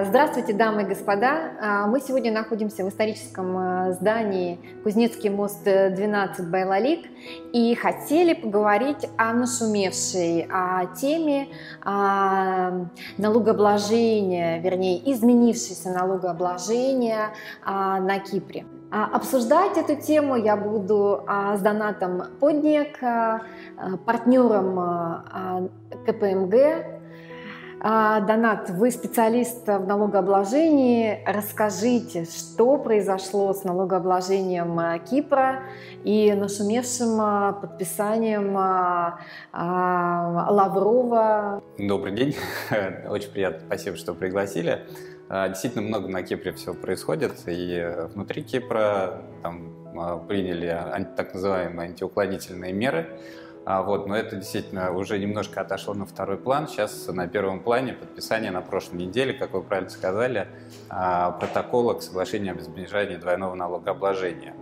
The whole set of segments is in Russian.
А, здравствуйте, дамы и господа. А, мы сегодня находимся в историческом а, здании Кузнецкий мост 12 Байлалик и хотели поговорить о нашумевшей о теме налогообложения, вернее, изменившейся налогообложения на Кипре. Обсуждать эту тему я буду с Донатом Подник, партнером КПМГ Донат, вы специалист в налогообложении. Расскажите, что произошло с налогообложением а, Кипра и нашумевшим а, подписанием Лаврова? Добрый день. Очень приятно. Спасибо, что пригласили. Действительно много на Кипре всего происходит. И внутри Кипра там, приняли так называемые антиуклонительные меры – а, вот, но это действительно уже немножко отошло на второй план. Сейчас на первом плане подписание на прошлой неделе, как вы правильно сказали, а, протокола к соглашению об избежании двойного налогообложения.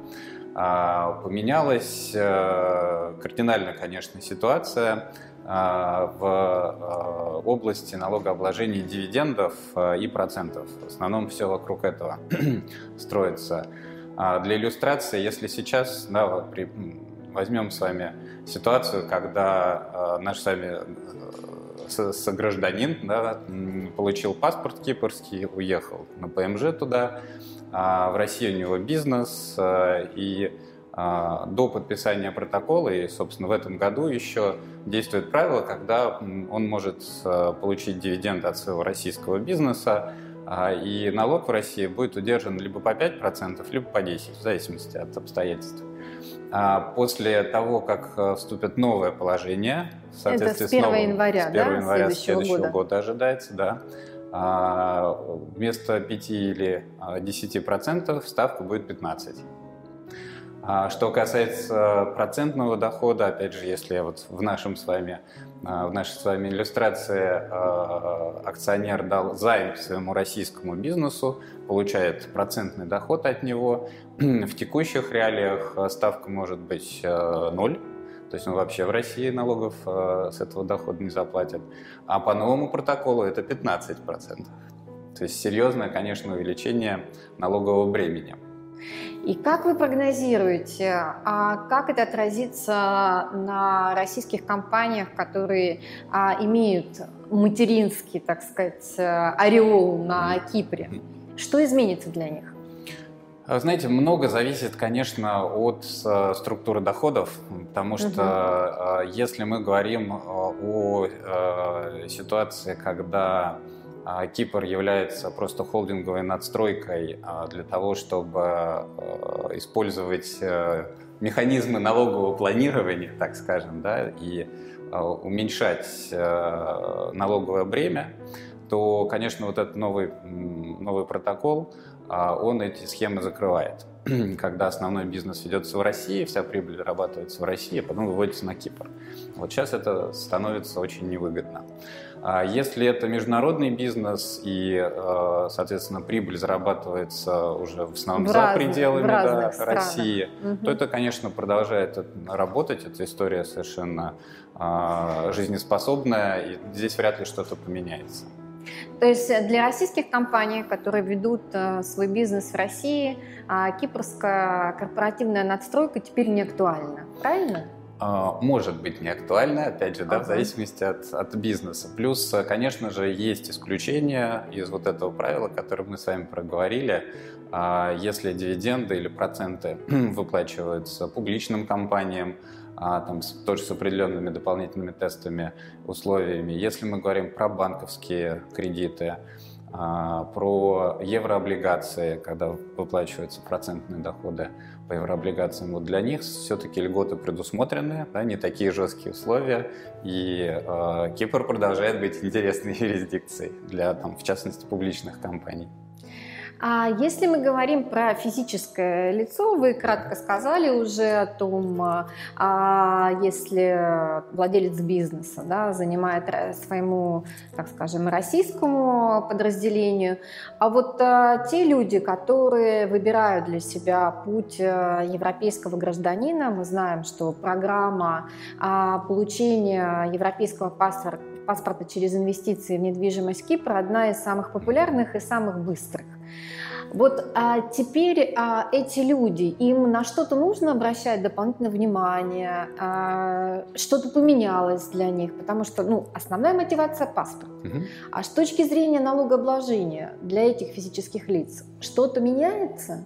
А, поменялась э, кардинально, конечно, ситуация в области налогообложения дивидендов э, и процентов. В основном все вокруг этого строится. Для иллюстрации, если сейчас да, при Возьмем с вами ситуацию, когда э, наш с вами э, согражданин да, получил паспорт кипрский, уехал на ПМЖ туда, а в России у него бизнес, э, и э, до подписания протокола, и, собственно, в этом году еще действует правило, когда он может получить дивиденды от своего российского бизнеса, и налог в России будет удержан либо по 5%, либо по 10%, в зависимости от обстоятельств. А после того, как э, вступит новое положение, в соответствии Это с 1 с новым, января, с 1 да, января следующего, следующего года. года ожидается, да. А вместо 5 или 10% а, ставка будет 15. А что касается процентного дохода, опять же, если вот в нашем с вами в нашей с вами иллюстрации акционер дал займ своему российскому бизнесу, получает процентный доход от него. В текущих реалиях ставка может быть ноль, то есть он вообще в России налогов с этого дохода не заплатит. А по новому протоколу это 15%. То есть серьезное, конечно, увеличение налогового бремени. И как вы прогнозируете, а как это отразится на российских компаниях, которые а, имеют материнский, так сказать, ореол на Кипре? Что изменится для них? Знаете, много зависит, конечно, от э, структуры доходов, потому что угу. если мы говорим о э, ситуации, когда а Кипр является просто холдинговой надстройкой а, для того, чтобы а, использовать э, механизмы налогового планирования, так скажем, да, и уменьшать э, налоговое бремя, то, конечно, вот этот новый, новый протокол, он эти схемы закрывает. Когда основной бизнес ведется в России, вся прибыль зарабатывается в России, а потом выводится на Кипр. Вот сейчас это становится очень невыгодно. А если это международный бизнес и, э, соответственно, прибыль зарабатывается уже в основном в за разных, пределами да, России, угу. то это, конечно, продолжает работать. Эта история совершенно а, жизнеспособная, и здесь вряд ли что-то поменяется. То есть для российских компаний, которые ведут э, свой бизнес в России, а, кипрская корпоративная надстройка теперь не актуальна, правильно? А, может быть не актуально, опять же, да, ага. в зависимости от, от бизнеса. Плюс, конечно же, есть исключения из вот этого правила, которое мы с вами проговорили. А, если дивиденды или проценты выплачиваются публичным компаниям, а, там, тоже с определенными дополнительными тестами, условиями. Если мы говорим про банковские кредиты, про еврооблигации, когда выплачиваются процентные доходы, по еврооблигациям, вот для них все-таки льготы предусмотрены, да, не такие жесткие условия, и э, Кипр продолжает быть интересной юрисдикцией для, там, в частности, публичных компаний. А если мы говорим про физическое лицо, вы кратко сказали уже о том, а если владелец бизнеса да, занимает своему, так скажем, российскому подразделению, а вот а, те люди, которые выбирают для себя путь а, европейского гражданина, мы знаем, что программа а, получения европейского паспорта паспорта через инвестиции в недвижимость Кипра одна из самых популярных и самых быстрых. Вот а теперь а, эти люди, им на что-то нужно обращать дополнительное внимание, а, что-то поменялось для них, потому что ну, основная мотивация – паспорт. Угу. А с точки зрения налогообложения для этих физических лиц что-то меняется?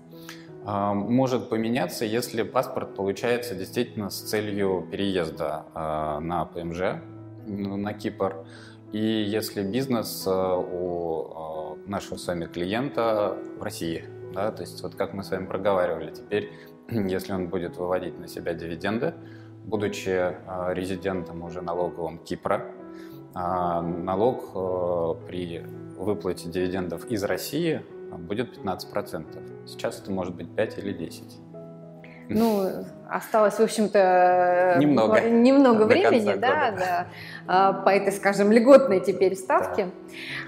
А, может поменяться, если паспорт получается действительно с целью переезда а, на ПМЖ, на Кипр. И если бизнес а, у нашего с вами клиента в России. Да? То есть вот как мы с вами проговаривали, теперь, если он будет выводить на себя дивиденды, будучи э, резидентом уже налоговым Кипра, а налог э, при выплате дивидендов из России будет 15%. Сейчас это может быть 5 или 10. Ну, осталось, в общем-то, немного, немного времени, да, года. да, а, по этой, скажем, льготной теперь ставке.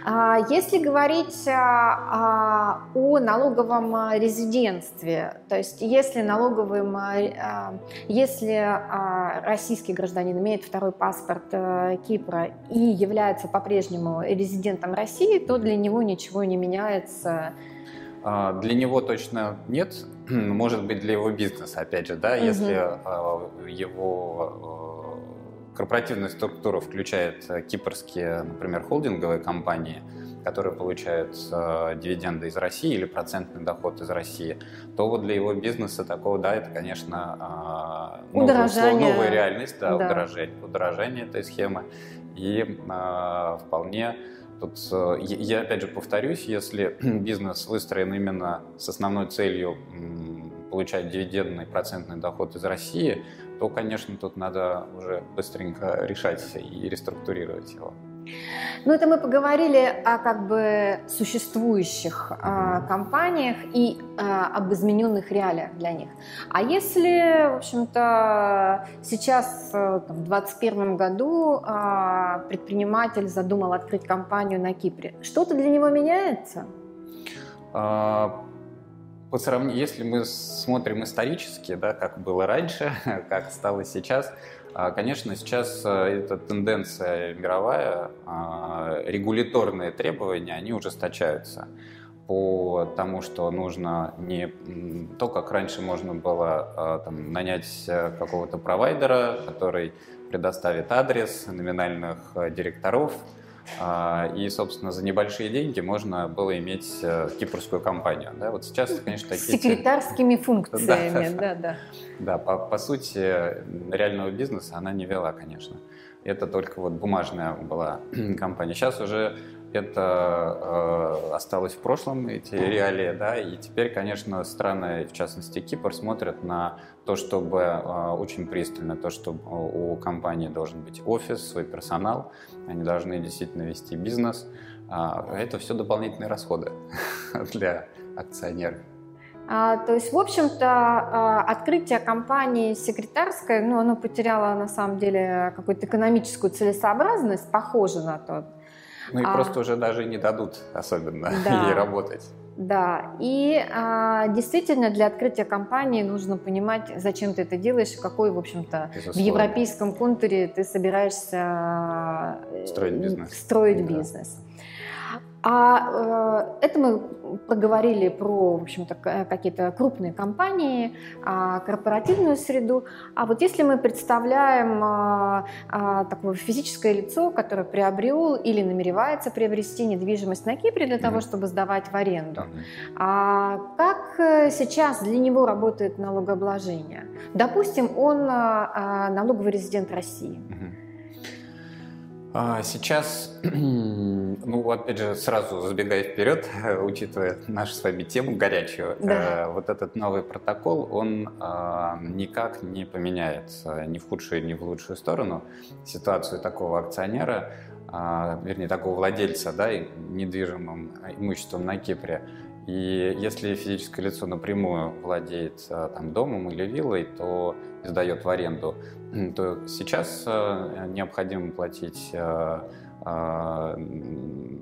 Да. Если говорить а, о налоговом резидентстве, то есть если налоговым, а, если российский гражданин имеет второй паспорт э, Кипра и является по-прежнему резидентом России, то для него ничего не меняется для него точно нет, может быть, для его бизнеса, опять же, да, угу. если а, его а, корпоративная структура включает кипрские, например, холдинговые компании, которые получают э, дивиденды из России или процентный доход из России, то вот для его бизнеса такого, да, это, конечно, э, новая, новая реальность, да, да. Удорожание, удорожание этой схемы. И э, вполне Тут э, я опять же повторюсь, если бизнес выстроен именно с основной целью получать дивидендный процентный доход из России, то, конечно, тут надо уже быстренько решать и реструктурировать его. Ну, это мы поговорили о как бы существующих а, компаниях и а, об измененных реалиях для них. А если, в общем-то, сейчас, э, в 2021 году а, предприниматель задумал открыть компанию на Кипре, что-то для него меняется? По сравнению, если мы смотрим исторически, да, как было раньше, как стало сейчас, конечно, сейчас э, эта тенденция мировая, а, регуляторные требования, они ужесточаются по тому, что нужно не то, как раньше можно было а, там, нанять э, какого-то провайдера, который предоставит адрес номинальных э, директоров, а, и, собственно, за небольшие деньги можно было иметь э, кипрскую компанию. Да? Вот сейчас, конечно, такие... С секретарскими функциями, да, да. Да, по, по сути, реального бизнеса она не вела, конечно. Это только вот бумажная была компания. Сейчас уже это э, осталось в прошлом, эти реалии, да, и теперь, конечно, страны, в частности Кипр, смотрят на то, чтобы э, очень пристально, то, что у компании должен быть офис, свой персонал, они должны действительно вести бизнес. А это все дополнительные расходы для акционеров. А, то есть, в общем-то, а, открытие компании секретарской, ну, оно потеряло на самом деле какую-то экономическую целесообразность, похоже на то. Ну и а, просто уже даже не дадут особенно да, ей работать. Да, и а, действительно для открытия компании нужно понимать, зачем ты это делаешь, какой, в общем-то, в европейском контуре ты собираешься строить бизнес. Строить да. бизнес. А э, это мы проговорили про, в общем-то, какие-то крупные компании, а, корпоративную среду. А вот если мы представляем а, а, такое физическое лицо, которое приобрел или намеревается приобрести недвижимость на Кипре для того, чтобы сдавать в аренду, а как э, сейчас для него работает налогообложение? Допустим, он налоговый резидент России. Сейчас Ну, опять же, сразу забегая вперед, учитывая нашу с вами тему горячую, да. э, вот этот новый протокол, он э, никак не поменяет ни в худшую, ни в лучшую сторону ситуацию такого акционера, э, вернее, такого владельца, да, недвижимым имуществом на Кипре. И если физическое лицо напрямую владеет там, домом или виллой, то сдает в аренду, то сейчас необходимо платить а,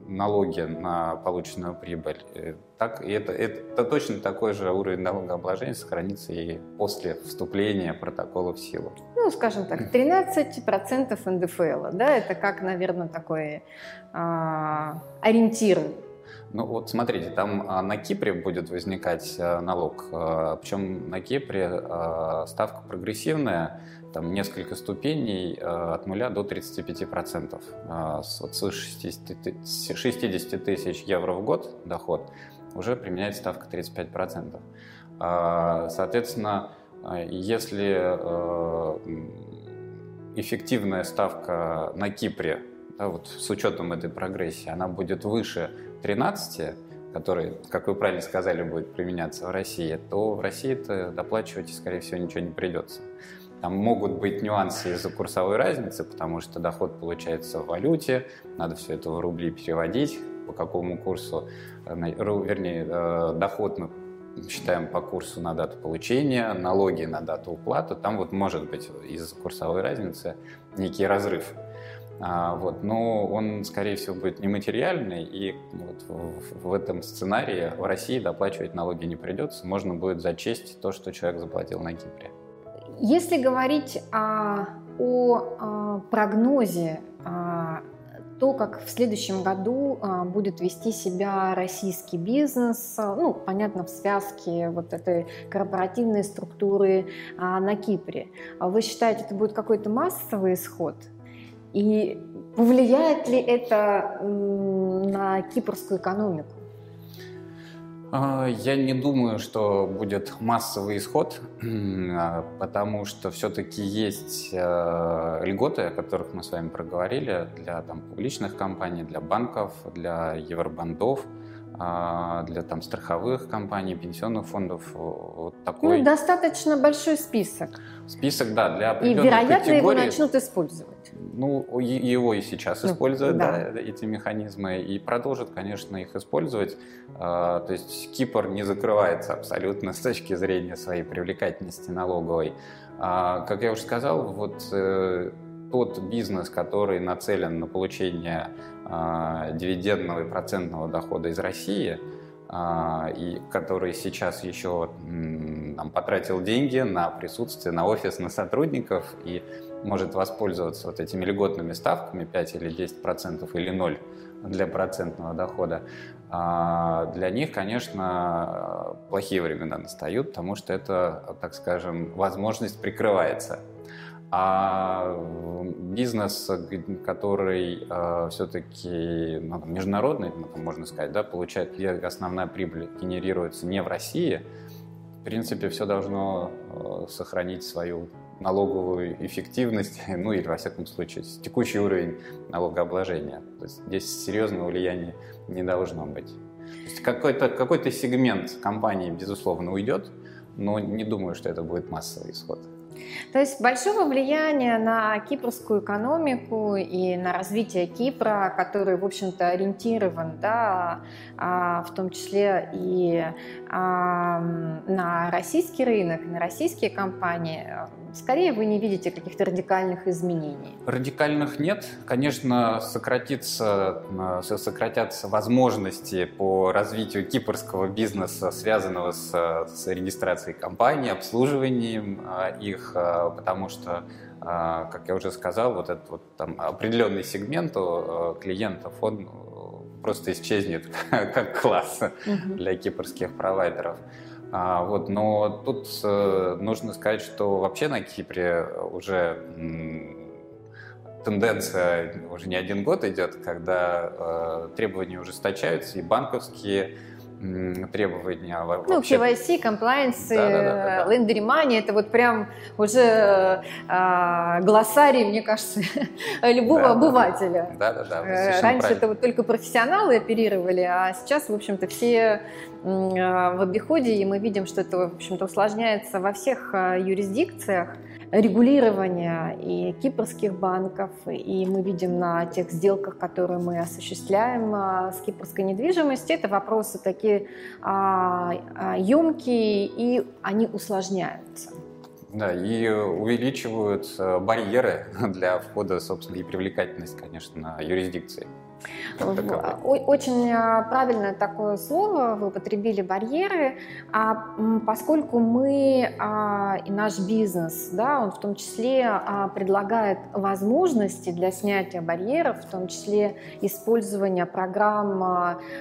налоги на полученную прибыль. Э, так, и это, это точно такой же уровень налогообложения сохранится и после вступления протокола в силу. Ну, скажем так, 13% НДФЛ, да, это как, наверное, такой а, ориентир ну вот смотрите, там а, на Кипре будет возникать а, налог, а, причем на Кипре ставка прогрессивная, там несколько ступеней от 0 до 35 процентов. 60, 60 тысяч евро в год доход уже применяется ставка 35 процентов. Соответственно, если эффективная ставка на Кипре, да, вот с учетом этой прогрессии, она будет выше 13, который, как вы правильно сказали, будет применяться в России, то в России это доплачивать, скорее всего, ничего не придется. Там могут быть нюансы из-за курсовой разницы, потому что доход получается в валюте, надо все это в рубли переводить, по какому курсу, э, вернее, э, доход мы считаем по курсу на дату получения, налоги на дату уплаты, там вот может быть из-за курсовой разницы некий разрыв. А, вот, но он, скорее всего, будет нематериальный, и вот в, в этом сценарии в России доплачивать налоги не придется, можно будет зачесть то, что человек заплатил на Кипре. Если говорить а, о а, прогнозе, а, то, как в следующем году а, будет вести себя российский бизнес, а, ну, понятно, в связке вот этой корпоративной структуры а, на Кипре. Вы считаете, это будет какой-то массовый исход? И повлияет ли это на кипрскую экономику? А, я не думаю, что будет массовый исход, а, потому что все-таки есть э, льготы, о которых мы с вами проговорили, для там, публичных компаний, для банков, для евробандов – для там страховых компаний, пенсионных фондов. Вот такой. Ну, достаточно большой список. Список, да, для определенных И, вероятно, категорий. его начнут использовать. Ну, его и сейчас ну, используют, да. да, эти механизмы, и продолжат, конечно, их использовать. А, то есть Кипр не закрывается абсолютно с точки зрения своей привлекательности налоговой. А, как я уже сказал, вот э, тот бизнес, который нацелен на получение э, дивидендного и процентного дохода из России, э, и который сейчас еще э, там, потратил деньги на присутствие, на офис, на сотрудников и может воспользоваться вот этими льготными ставками 5 или 10 процентов или 0 для процентного дохода, для них, конечно, плохие времена настают, потому что это, так скажем, возможность прикрывается. А бизнес, который э, все-таки ну, международный, ну, можно сказать, да, получает, где основная прибыль генерируется не в России, в принципе, все должно э, сохранить свою налоговую эффективность, ну или, во всяком случае, текущий уровень налогообложения. То есть здесь серьезного влияния не должно быть. какой-то какой сегмент компании, безусловно, уйдет, но не думаю, что это будет массовый исход. То есть большого влияния на кипрскую экономику и на развитие Кипра, который, в общем-то, ориентирован, да, а, в том числе и на российский рынок, на российские компании, скорее вы не видите каких-то радикальных изменений? Радикальных нет. Конечно, сократится, э, сократятся возможности по развитию кипрского бизнеса, связанного с, с регистрацией компаний, обслуживанием э, их, э, потому что как я уже сказал, вот этот вот там определенный сегмент клиентов, он просто исчезнет как класс для кипрских провайдеров. А, вот, но тут э, нужно сказать, что вообще на Кипре уже тенденция уже не один год идет, когда э, требования ужесточаются, и банковские требования. Ну, вообще... KYC, compliance, да, да, да, да. lender money, это вот прям уже э, глоссарий, мне кажется, любого да, обывателя. Да, да, да. Раньше правильно. это вот только профессионалы оперировали, а сейчас, в общем-то, все в обиходе, и мы видим, что это, в общем-то, усложняется во всех юрисдикциях. Регулирования и кипрских банков, и мы видим на тех сделках, которые мы осуществляем с кипрской недвижимостью, это вопросы такие емкие, и они усложняются. Да, и увеличивают барьеры для входа, собственно, и привлекательность, конечно, юрисдикции. Очень а, правильное такое слово вы употребили барьеры, а поскольку мы а, и наш бизнес, да, он в том числе а, предлагает возможности для снятия барьеров, в том числе использования программ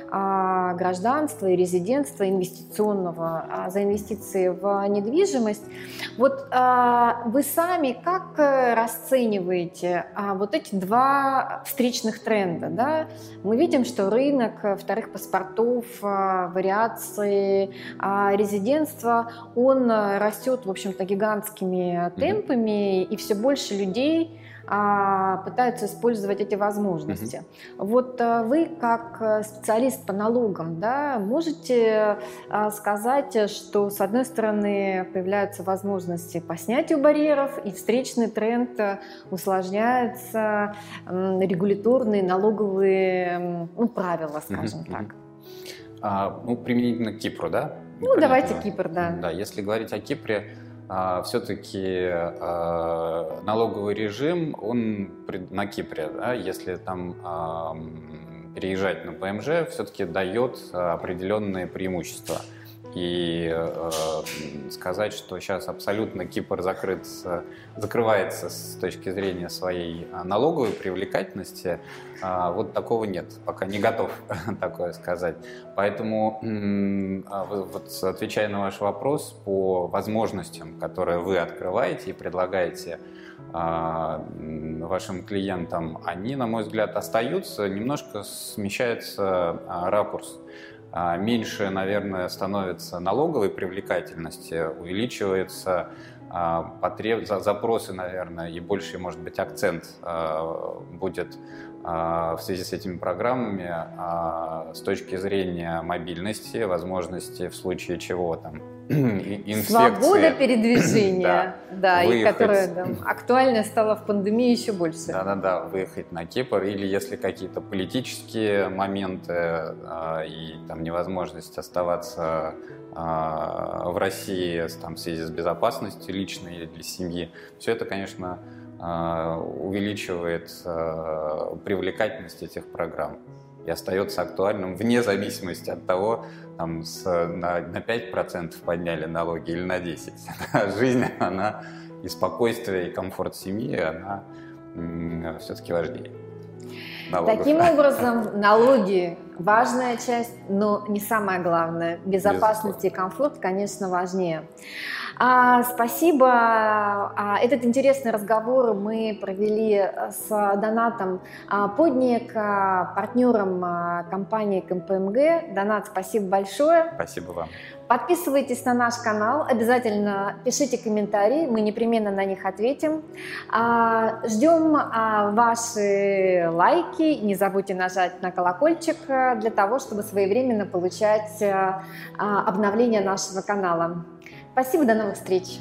гражданства и резидентства инвестиционного за инвестиции в недвижимость. Вот вы сами как расцениваете вот эти два встречных тренда, да? Мы видим, что рынок э, вторых паспортов, э, вариации, а резидентства, он э, растет, в общем-то, гигантскими темпами, и все больше людей а, пытаются использовать эти возможности. Угу. Вот а, вы, как э, специалист по налогам, да, можете а, сказать, что с одной стороны появляются возможности по снятию барьеров, и встречный тренд э, усложняется, регуляторные, налоговые ну, правила, скажем угу. так. А, ну, применительно к Кипру, да? Ну, давайте Кипр, да. Да, если говорить о Кипре, все-таки а, налоговый режим, он на Кипре, да, если там переезжать на ПМЖ, все-таки дает определенные преимущества. И э, сказать, что сейчас абсолютно Кипр закрыт, закрывается с точки зрения своей налоговой привлекательности, э, вот такого нет. Пока не готов такое сказать. Поэтому, э, вот отвечая на ваш вопрос по возможностям, которые вы открываете и предлагаете вашим клиентам, они, на мой взгляд, остаются, немножко смещается ракурс. А, меньше, наверное, становится налоговой привлекательности, увеличивается а, потреб... запросы, наверное, и больше, может быть, акцент а, будет в связи с этими программами с точки зрения мобильности, возможности в случае чего там инфекции. Свобода передвижения, да, и которая да, актуальная стала в пандемии еще больше. Да-да-да, выехать на Кипр, или если какие-то политические моменты э, и там невозможность оставаться э, в России там, в связи с безопасностью личной или для семьи, все это, конечно, э, увеличивает привлекательность этих программ и остается актуальным вне зависимости от того, там, с, на, на 5% подняли налоги или на 10%. Жизнь, она и спокойствие, и комфорт семьи, она все-таки важнее. Налогов. Таким образом, налоги важная часть, но не самая главная. Безопасность и комфорт, конечно, важнее. А, спасибо. А, этот интересный разговор мы провели с Донатом а, Подник, а, партнером а, компании КМПМГ. Донат, спасибо большое. Спасибо вам. Подписывайтесь на наш канал, обязательно пишите комментарии, мы непременно на них ответим. А, ждем а, ваши лайки, не забудьте нажать на колокольчик э, для того, чтобы своевременно получать э, а, обновления нашего канала. Спасибо, до новых встреч!